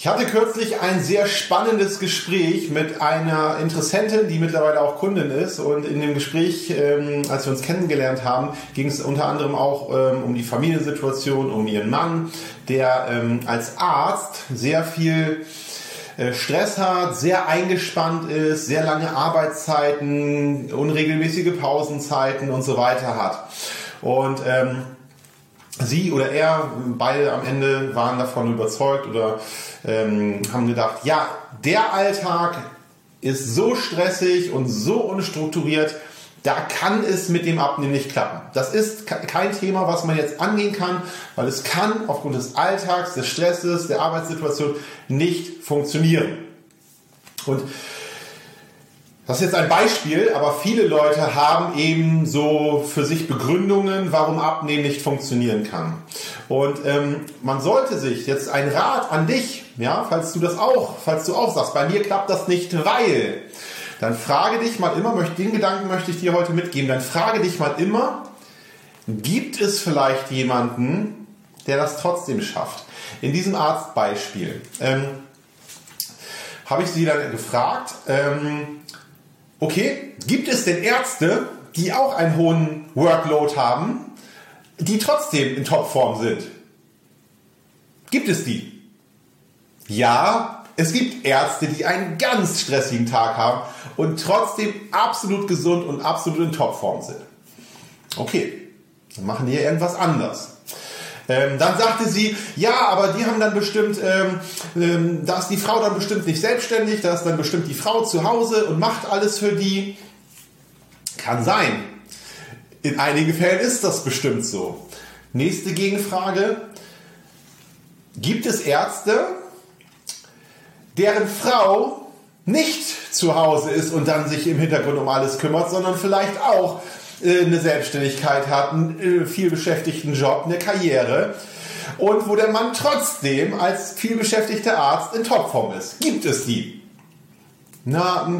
Ich hatte kürzlich ein sehr spannendes Gespräch mit einer Interessentin, die mittlerweile auch Kundin ist. Und in dem Gespräch, ähm, als wir uns kennengelernt haben, ging es unter anderem auch ähm, um die Familiensituation, um ihren Mann, der ähm, als Arzt sehr viel äh, Stress hat, sehr eingespannt ist, sehr lange Arbeitszeiten, unregelmäßige Pausenzeiten und so weiter hat. Und ähm, sie oder er, beide am Ende waren davon überzeugt oder ähm, haben gedacht, ja, der Alltag ist so stressig und so unstrukturiert, da kann es mit dem Abnehmen nicht klappen. Das ist kein Thema, was man jetzt angehen kann, weil es kann aufgrund des Alltags, des Stresses, der Arbeitssituation nicht funktionieren. Und das ist jetzt ein Beispiel, aber viele Leute haben eben so für sich Begründungen, warum Abnehmen nicht funktionieren kann. Und ähm, man sollte sich jetzt ein Rat an dich, ja, falls du das auch, falls du auch sagst, bei mir klappt das nicht, weil, dann frage dich mal immer, den Gedanken möchte ich dir heute mitgeben, dann frage dich mal immer, gibt es vielleicht jemanden, der das trotzdem schafft? In diesem Arztbeispiel ähm, habe ich sie dann gefragt, ähm, okay, gibt es denn Ärzte, die auch einen hohen Workload haben, die trotzdem in Topform sind? Gibt es die? Ja, es gibt Ärzte, die einen ganz stressigen Tag haben und trotzdem absolut gesund und absolut in Topform sind. Okay, dann machen die ja irgendwas anders. Ähm, dann sagte sie, ja, aber die haben dann bestimmt, ähm, ähm, da ist die Frau dann bestimmt nicht selbstständig, da ist dann bestimmt die Frau zu Hause und macht alles für die. Kann sein. In einigen Fällen ist das bestimmt so. Nächste Gegenfrage. Gibt es Ärzte, deren Frau nicht zu Hause ist und dann sich im Hintergrund um alles kümmert, sondern vielleicht auch eine Selbstständigkeit hat, einen äh, vielbeschäftigten Job, eine Karriere und wo der Mann trotzdem als vielbeschäftigter Arzt in Topform ist. Gibt es die? Na,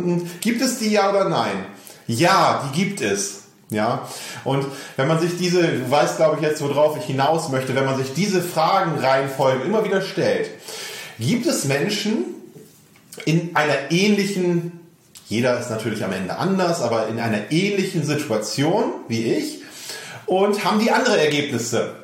gibt es die ja oder nein? Ja, die gibt es. Ja, und wenn man sich diese, du weißt glaube ich jetzt, worauf ich hinaus möchte, wenn man sich diese Fragenreihenfolge immer wieder stellt, gibt es Menschen in einer ähnlichen jeder ist natürlich am Ende anders, aber in einer ähnlichen Situation wie ich und haben die andere Ergebnisse.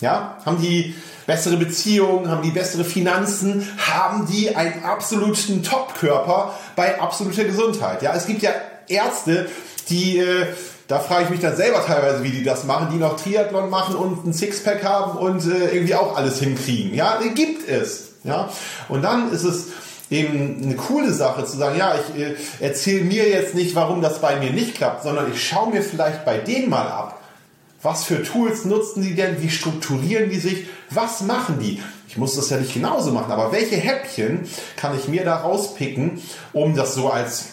Ja, haben die bessere Beziehungen, haben die bessere Finanzen, haben die einen absoluten Top-Körper bei absoluter Gesundheit. Ja, es gibt ja Ärzte, die, äh, da frage ich mich dann selber teilweise, wie die das machen, die noch Triathlon machen und ein Sixpack haben und äh, irgendwie auch alles hinkriegen. Ja, gibt es. Ja, und dann ist es eben eine coole Sache zu sagen, ja, ich äh, erzähle mir jetzt nicht, warum das bei mir nicht klappt, sondern ich schaue mir vielleicht bei denen mal ab. Was für Tools nutzen die denn? Wie strukturieren die sich? Was machen die? Ich muss das ja nicht genauso machen, aber welche Häppchen kann ich mir da rauspicken, um das so als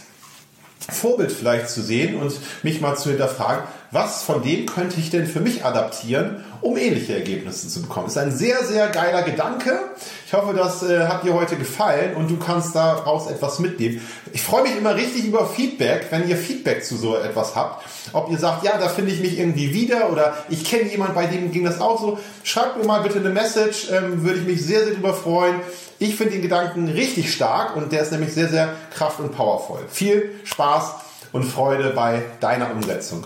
Vorbild vielleicht zu sehen und mich mal zu hinterfragen, was von dem könnte ich denn für mich adaptieren, um ähnliche Ergebnisse zu bekommen. Ist ein sehr, sehr geiler Gedanke. Ich hoffe, das äh, hat dir heute gefallen und du kannst daraus etwas mitnehmen. Ich freue mich immer richtig über Feedback, wenn ihr Feedback zu so etwas habt. Ob ihr sagt, ja, da finde ich mich irgendwie wieder oder ich kenne jemanden, bei dem ging das auch so. Schreibt mir mal bitte eine Message, ähm, würde ich mich sehr, sehr darüber freuen. Ich finde den Gedanken richtig stark und der ist nämlich sehr, sehr kraft- und powervoll. Viel Spaß und Freude bei deiner Umsetzung.